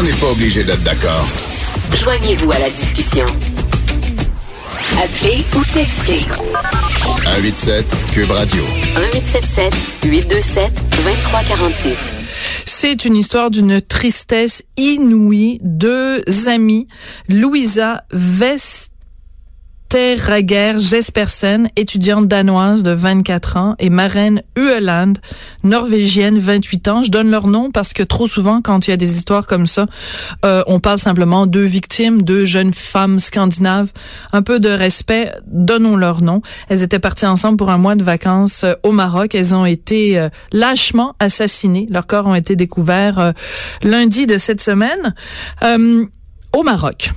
on n'est pas obligé d'être d'accord. Joignez-vous à la discussion. Appelez ou textez. 187 Cube Radio. 1877 827 2346. C'est une histoire d'une tristesse inouïe. Deux amis, Louisa Vest Terrager Jespersen, étudiante danoise de 24 ans, et Maren Ueland, norvégienne, 28 ans. Je donne leur nom parce que trop souvent, quand il y a des histoires comme ça, euh, on parle simplement deux victimes, deux jeunes femmes scandinaves. Un peu de respect, donnons leur nom. Elles étaient parties ensemble pour un mois de vacances euh, au Maroc. Elles ont été euh, lâchement assassinées. Leurs corps ont été découverts lundi de cette semaine au Maroc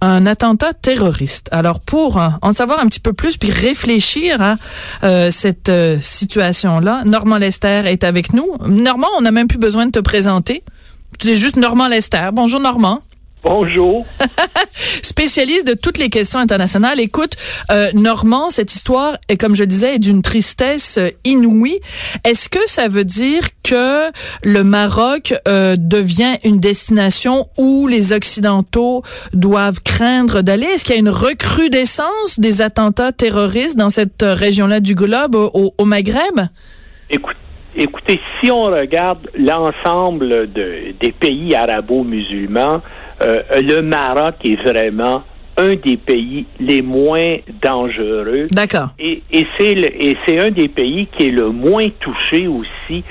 un attentat terroriste. Alors pour euh, en savoir un petit peu plus puis réfléchir à euh, cette euh, situation-là, Normand Lester est avec nous. Normand, on n'a même plus besoin de te présenter. Es juste Normand Lester. Bonjour Normand. Bonjour. Spécialiste de toutes les questions internationales. Écoute, euh, Normand, cette histoire est, comme je disais, est d'une tristesse euh, inouïe. Est-ce que ça veut dire que le Maroc euh, devient une destination où les Occidentaux doivent craindre d'aller? Est-ce qu'il y a une recrudescence des attentats terroristes dans cette région-là du globe, au, au Maghreb? Écoute, Écoutez, si on regarde l'ensemble de, des pays arabo-musulmans, euh, le Maroc est vraiment un des pays les moins dangereux. D'accord. Et, et c'est un des pays qui est le moins touché aussi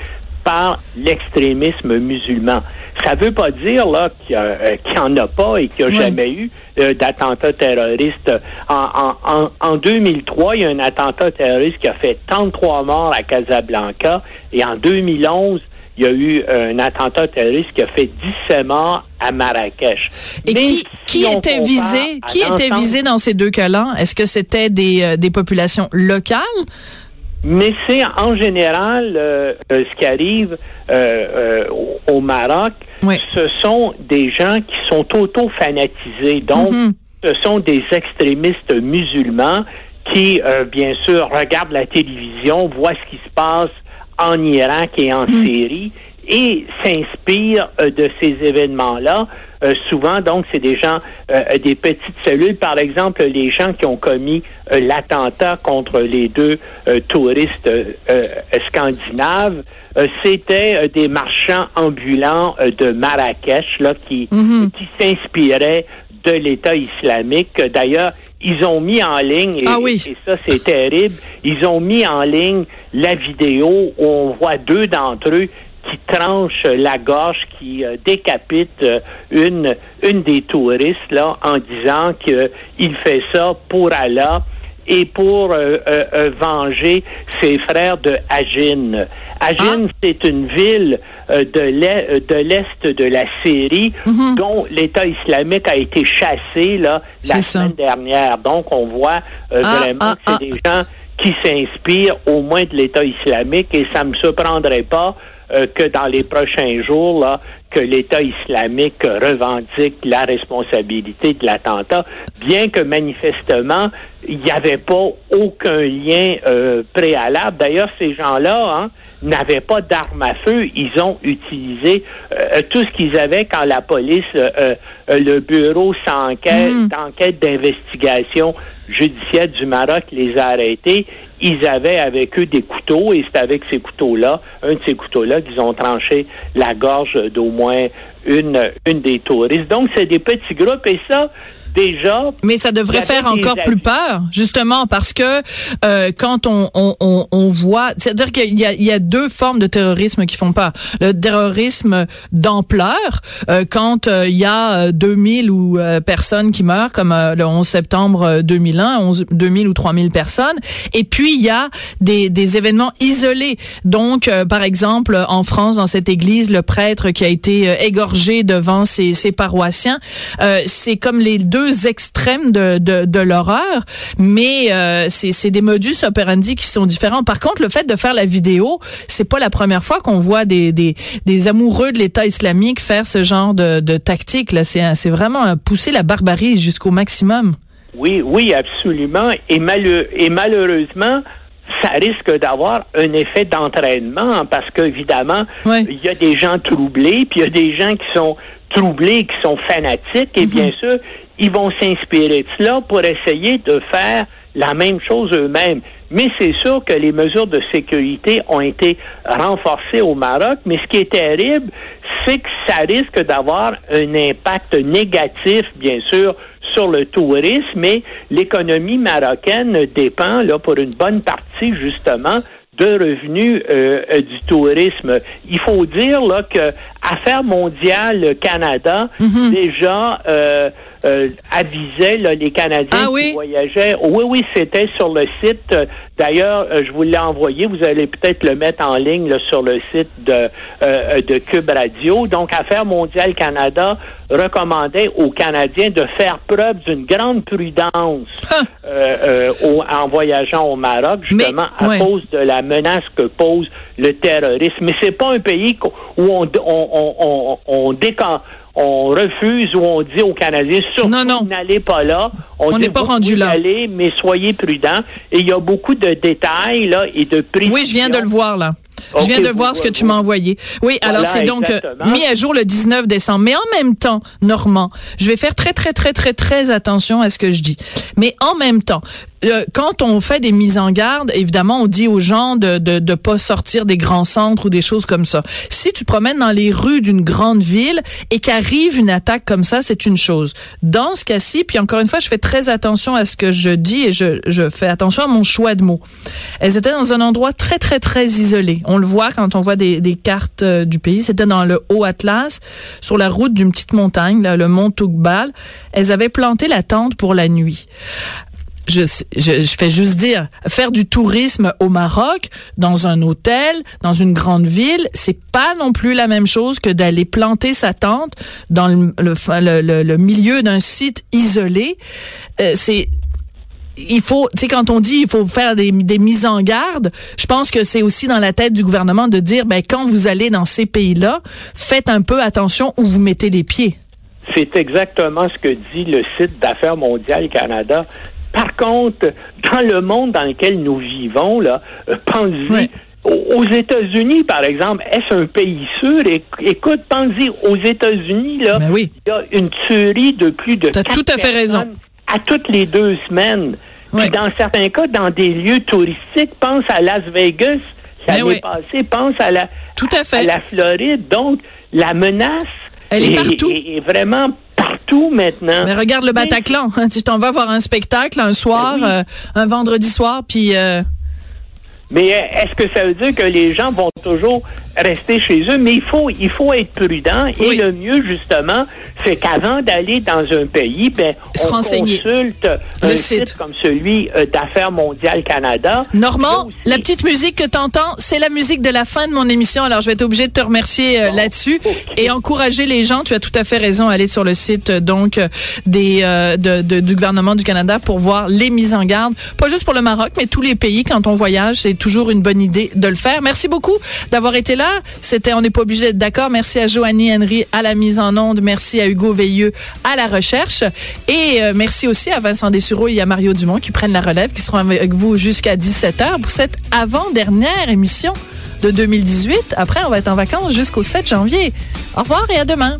par l'extrémisme musulman. Ça ne veut pas dire là qu'il n'y en a pas et qu'il n'y a jamais eu euh, d'attentat terroriste. En, en, en, 2003, il y a un attentat terroriste qui a fait 33 morts à Casablanca et en 2011, il y a eu un attentat terroriste qui a fait 17 morts à Marrakech. Et qui, qui était visé Qui était visé dans ces deux cas-là? Est-ce que c'était des, euh, des populations locales? Mais c'est en général euh, euh, ce qui arrive au, Maroc. Ce sont des gens qui sont auto-fanatisés. Donc, mm-hmm. ce sont des extrémistes musulmans qui, bien sûr, regardent la télévision, voient ce qui se passe en Irak et en hmm. Syrie et s'inspire euh, de ces événements-là. Euh, souvent, donc, c'est des gens, euh, des petites cellules. Par exemple, les gens qui ont commis l'attentat contre les deux touristes scandinaves, c'était des marchands ambulants de Marrakech là qui, hmm. qui s'inspiraient de l'État islamique. D'ailleurs, ils ont mis en ligne, et, ah ça c'est terrible, ils ont mis en ligne la vidéo où on voit deux d'entre eux qui tranchent la gorge, qui euh, décapitent euh, une, une des touristes là, en disant qu'il fait ça pour Allah et pour euh, euh, euh, venger ses frères de Ajin. Ajin, ah. c'est une ville de l'est de la Syrie mhm. dont l'État islamique a été chassé là la semaine dernière. Donc on voit ah, vraiment ah, que c'est des gens qui s'inspirent au moins de l'État islamique et ça me surprendrait pas que dans les prochains jours là que l'État islamique revendique la responsabilité de l'attentat, bien que manifestement il n'y avait pas aucun lien euh, préalable. D'ailleurs, ces gens-là hein, n'avaient pas d'armes à feu. Ils ont utilisé euh, tout ce qu'ils avaient quand la police, euh, le bureau d'enquête d'investigation judiciaire du Maroc les a arrêtés. Ils avaient avec eux des couteaux et c'est avec ces couteaux-là, un de ces couteaux-là, qu'ils ont tranché la gorge d'au moins une, une des touristes. Donc, c'est des petits groupes et ça, déjà. Mais ça devrait faire encore plus peur, justement, parce que euh, quand on, on, on, on voit, c'est-à-dire qu'il y a, il y a deux formes de terrorisme qui font peur. Le terrorisme d'ampleur, euh, quand euh, il y a 2000 ou personnes qui meurent, comme le 11 septembre 2001, 11, 2000 ou 3000 personnes. Et puis il y a des, des événements isolés. Donc, par exemple, en France, dans cette église, le prêtre qui a été égorgé devant ses, ses paroissiens, c'est comme les deux extrêmes de, de, de l'horreur, mais euh, c'est des modus operandi qui sont différents. Par contre, le fait de faire la vidéo, c'est pas la première fois qu'on voit des, des, des amoureux de l'État islamique faire ce genre de, de tactique. Là, c'est vraiment pousser la barbarie jusqu'au maximum. Oui, oui, absolument. Et, et malheureusement, ça risque d'avoir un effet d'entraînement parce qu'évidemment, il y a des gens troublés, puis il y a des gens qui sont troublés, qui sont fanatiques, et bien sûr, ils vont s'inspirer de cela pour essayer de faire la même chose eux-mêmes. Mais c'est sûr que les mesures de sécurité ont été renforcées au Maroc, mais ce qui est terrible, c'est que ça risque d'avoir un impact négatif, bien sûr, sur le tourisme, mais l'économie marocaine dépend, là, pour une bonne partie, justement, de revenus euh, euh, du tourisme. Il faut dire là que Affaires mondiales Canada Mhm. déjà euh, euh, avisait là, les Canadiens Ah qui oui? voyageaient. Oui, oui, c'était sur le site. D'ailleurs, euh, je vous l'ai envoyé. Vous allez peut-être le mettre en ligne là, sur le site de, euh, de Cube Radio. Donc, Affaires mondiales Canada recommandait aux Canadiens de faire preuve d'une grande prudence Ah. euh, euh, au- en voyageant au Maroc, justement Mais, à ouais. cause de la menace que pose le terrorisme. Mais c'est pas un pays où on, on, on, on, on décan- on refuse ou on dit aux Canadiens surtout Non, non. n'allez pas là. On n'est pas rendu là. aller, mais soyez prudents. Et il y a beaucoup de détails là et de précisions. Oui, je viens de le voir là. Je viens de voir ce que tu m'as envoyé. Oui, Voilà, alors c'est donc euh, mis à jour le 19 décembre. Mais en même temps, Normand, je vais faire très, très, très, très, très attention à ce que je dis. Mais en même temps, euh, quand on fait des mises en garde, évidemment, on dit aux gens de, de de pas sortir des grands centres ou des choses comme ça. Si tu promènes dans les rues d'une grande ville et qu'arrive une attaque comme ça, c'est une chose. Dans ce cas-ci, puis encore une fois, je fais très attention à ce que je dis et je, je fais attention à mon choix de mots. Elles étaient dans un endroit très, très, très isolé. On le voit quand on voit des, des cartes euh, du pays. C'était dans le Haut-Atlas, sur la route d'une petite montagne, là, le mont Toukbal. Elles avaient planté la tente pour la nuit. Je, fais juste dire, faire du tourisme au Maroc, dans un hôtel, dans une grande ville, c'est pas non plus la même chose que d'aller planter sa tente dans le milieu d'un site isolé. Euh, c'est il faut, tu sais, quand on dit il faut faire des, des mises en garde, je pense que c'est aussi dans la tête du gouvernement de dire, ben quand vous allez dans ces pays-là, faites un peu attention où vous mettez les pieds. C'est exactement ce que dit le site d'affaires mondiales Canada. Par contre, dans le monde dans lequel nous vivons, là, euh, pensez-y. Ouais. Aux États-Unis, par exemple, est-ce un pays sûr? Éc- Écoute, pensez aux États-Unis, là, Ben oui. il y a une tuerie de plus de T'as tout à fait raison. à toutes les deux semaines. Puis dans certains cas, dans des lieux touristiques, pense à Las Vegas l'année oui. passée, pense à la, Tout à fait. à la Floride. Donc, la menace Elle est partout. est- est vraiment partout maintenant. Mais regarde le Bataclan, hein, tu t'en vas voir un spectacle un soir, Ben oui. euh, un vendredi soir, puis euh, Mais euh, est-ce que ça veut dire que les gens vont toujours rester chez eux? Mais il faut, il faut être prudent. Et le mieux, justement, c'est qu'avant d'aller dans un pays, ben, on consulte Le un site. site comme celui euh, d'Affaires mondiales Canada. Normand, aussi- la petite musique que t'entends, c'est la musique de la fin de mon émission. Alors, je vais être obligée de te remercier euh, là-dessus et encourager les gens. Tu as tout à fait raison à aller sur le site euh, donc des euh, de- de- du gouvernement du Canada pour voir les mises en garde. Pas juste pour le Maroc, mais tous les pays. Quand on voyage, c'est toujours une bonne idée de le faire. Merci beaucoup d'avoir été là. C'était, on n'est pas obligé d'être d'accord. Merci à Joanie Henry à la mise en onde. Merci à Hugo Veilleux à la recherche. Et euh, merci aussi à Vincent Dessureau et à Mario Dumont qui prennent la relève, qui seront avec vous jusqu'à 17h pour cette avant-dernière émission de 2018. Après, on va être en vacances jusqu'au 7 janvier. Au revoir et à demain.